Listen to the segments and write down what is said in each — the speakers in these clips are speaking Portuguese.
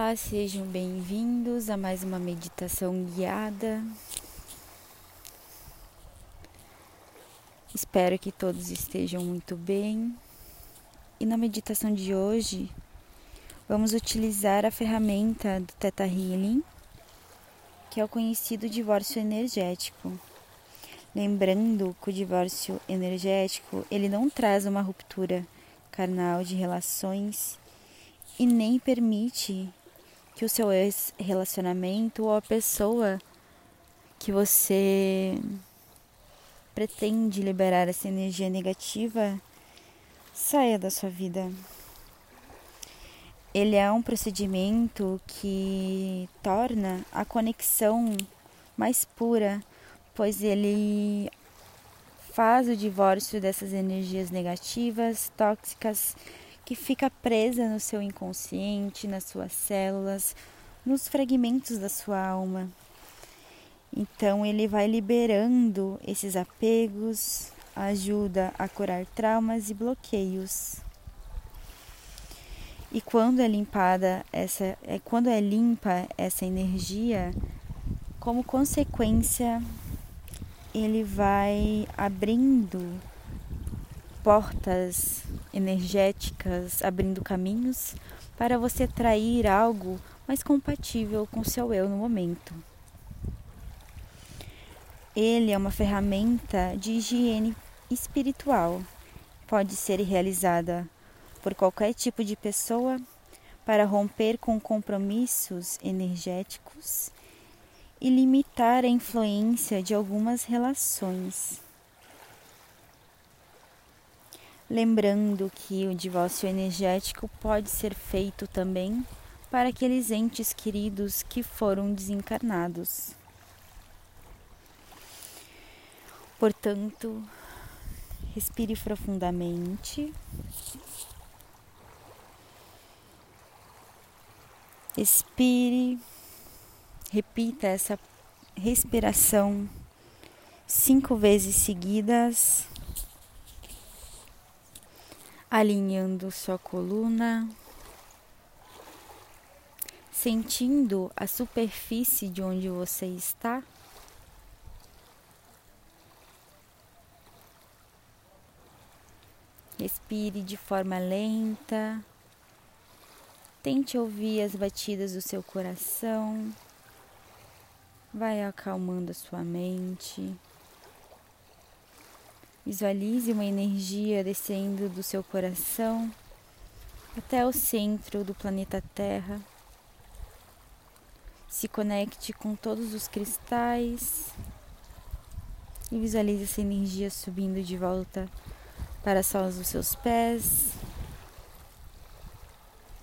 Olá, sejam bem-vindos a mais uma meditação guiada. Espero que todos estejam muito bem. E na meditação de hoje, vamos utilizar a ferramenta do Theta Healing, que é o conhecido divórcio energético. Lembrando que o divórcio energético, ele não traz uma ruptura carnal de relações e nem permite que o seu relacionamento ou a pessoa que você pretende liberar essa energia negativa saia da sua vida. Ele é um procedimento que torna a conexão mais pura, pois ele faz o divórcio dessas energias negativas, tóxicas que fica presa no seu inconsciente, nas suas células, nos fragmentos da sua alma. Então ele vai liberando esses apegos, ajuda a curar traumas e bloqueios. E quando é limpada essa, é quando é limpa essa energia, como consequência, ele vai abrindo portas energéticas abrindo caminhos para você atrair algo mais compatível com seu eu no momento. Ele é uma ferramenta de higiene espiritual. Pode ser realizada por qualquer tipo de pessoa para romper com compromissos energéticos e limitar a influência de algumas relações. Lembrando que o divórcio energético pode ser feito também para aqueles entes queridos que foram desencarnados. Portanto, respire profundamente. Expire, repita essa respiração cinco vezes seguidas alinhando sua coluna, sentindo a superfície de onde você está. Respire de forma lenta. Tente ouvir as batidas do seu coração. Vai acalmando a sua mente. Visualize uma energia descendo do seu coração até o centro do planeta Terra. Se conecte com todos os cristais e visualize essa energia subindo de volta para as solas dos seus pés,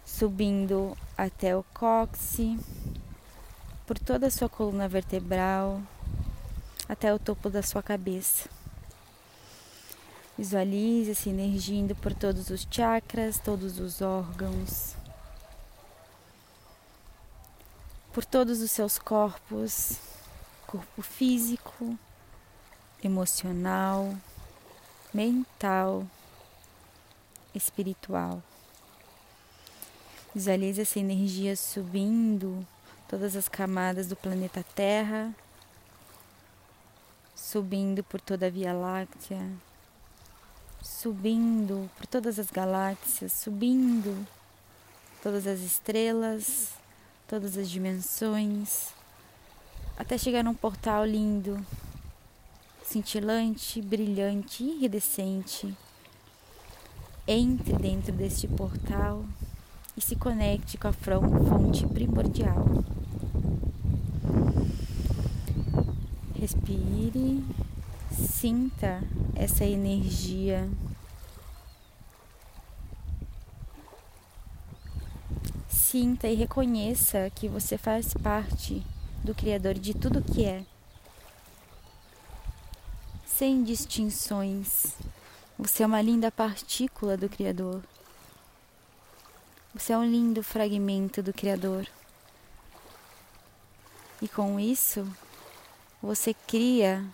subindo até o cóccix, por toda a sua coluna vertebral, até o topo da sua cabeça. Visualize essa energia indo por todos os chakras, todos os órgãos, por todos os seus corpos, corpo físico, emocional, mental, espiritual. Visualize essa energia subindo todas as camadas do planeta Terra, subindo por toda a Via Láctea, subindo por todas as galáxias, subindo todas as estrelas, todas as dimensões, até chegar num portal lindo, cintilante, brilhante, iridescente. Entre dentro deste portal e se conecte com a fonte primordial. Respire Sinta essa energia. Sinta e reconheça que você faz parte do Criador de tudo que é. Sem distinções. Você é uma linda partícula do Criador. Você é um lindo fragmento do Criador. E com isso, você cria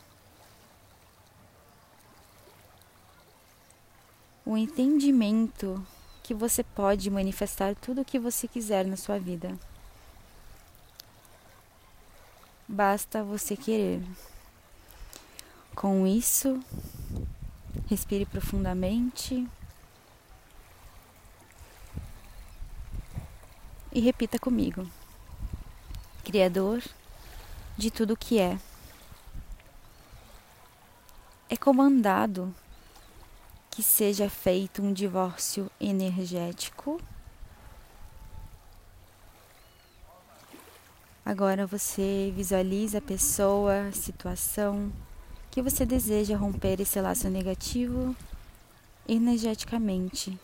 o entendimento que você pode manifestar tudo o que você quiser na sua vida. Basta você querer. Com isso, respire profundamente e repita comigo: Criador de tudo o que é. É comandado que seja feito um divórcio energético Agora você visualiza a pessoa, a situação que você deseja romper esse laço negativo energeticamente.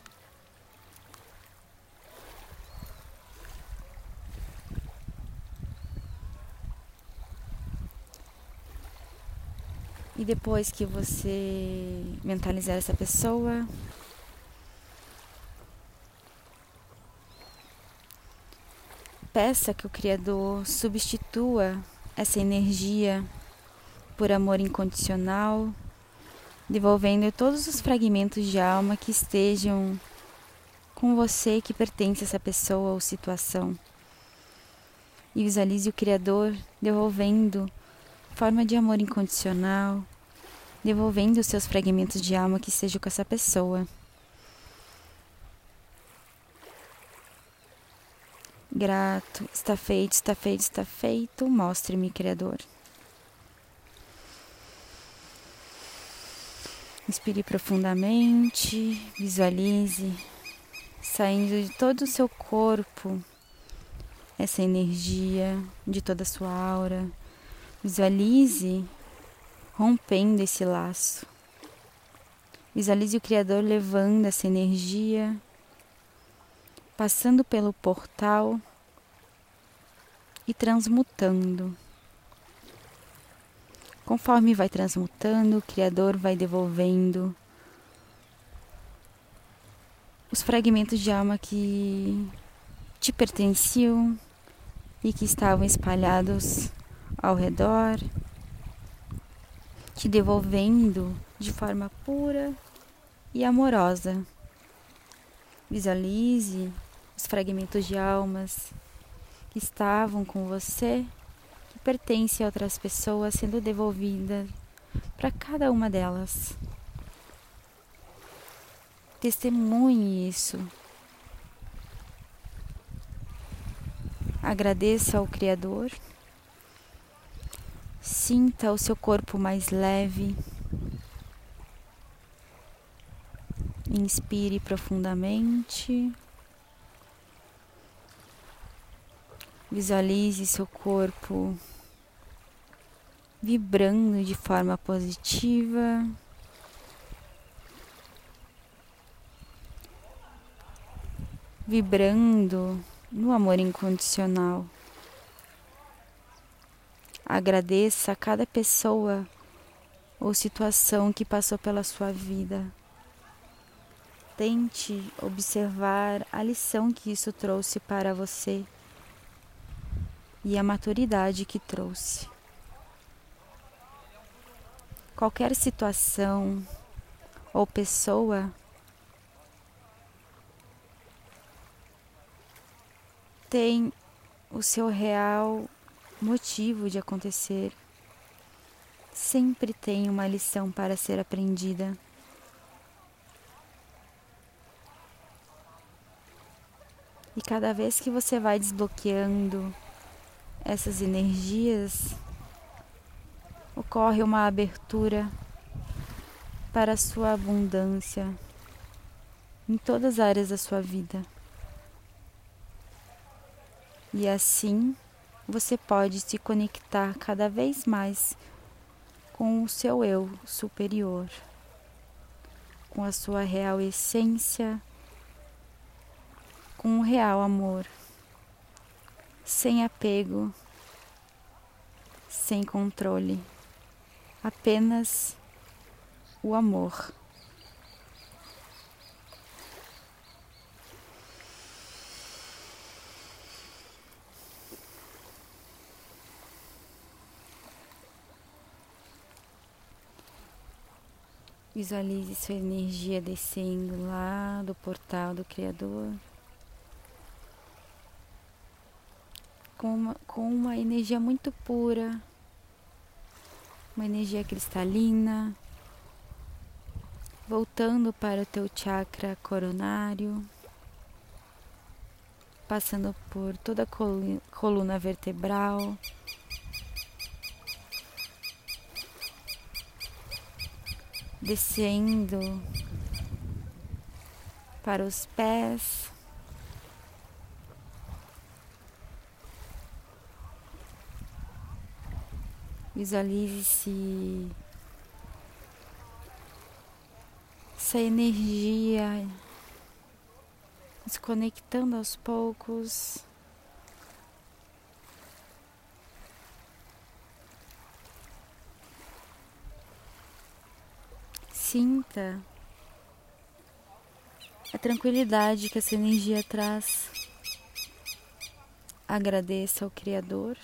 E depois que você mentalizar essa pessoa, peça que o Criador substitua essa energia por amor incondicional, devolvendo todos os fragmentos de alma que estejam com você que pertence a essa pessoa ou situação. E visualize o Criador devolvendo forma de amor incondicional, devolvendo os seus fragmentos de alma que estejam com essa pessoa. Grato, está feito, está feito, está feito. Mostre-me, Criador. Inspire profundamente, visualize saindo de todo o seu corpo essa energia, de toda a sua aura. Visualize rompendo esse laço. Visualize o Criador levando essa energia passando pelo portal e transmutando. Conforme vai transmutando, o Criador vai devolvendo os fragmentos de alma que te pertenciam e que estavam espalhados ao redor, te devolvendo de forma pura e amorosa. Visualize os fragmentos de almas que estavam com você, que pertencem a outras pessoas, sendo devolvidas para cada uma delas. Testemunhe isso. Agradeça ao Criador. Sinta o seu corpo mais leve. Inspire profundamente. Visualize seu corpo vibrando de forma positiva. Vibrando no amor incondicional. Agradeça a cada pessoa ou situação que passou pela sua vida. Tente observar a lição que isso trouxe para você e a maturidade que trouxe. Qualquer situação ou pessoa tem o seu real motivo de acontecer. Sempre tem uma lição para ser aprendida. E cada vez que você vai desbloqueando essas energias, ocorre uma abertura para a sua abundância em todas as áreas da sua vida. E assim você pode se conectar cada vez mais com o seu eu superior, com a sua real essência, com o real amor sem apego, sem controle, apenas o amor. Visualize sua energia descendo lá do portal do Criador. com uma, com uma energia muito pura, uma energia cristalina, voltando para o teu chakra coronário, passando por toda a coluna vertebral. Descendo para os pés, Visualize-se essa energia se conectando aos poucos. Sinta a tranquilidade que essa energia traz. Agradeça ao Criador.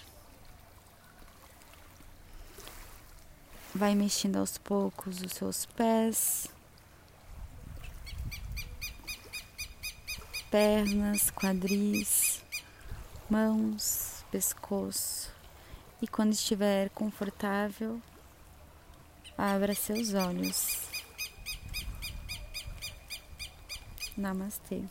Vai mexendo aos poucos os seus pés, pernas, quadris, mãos, pescoço. E quando estiver confortável, abra seus olhos. Namastê.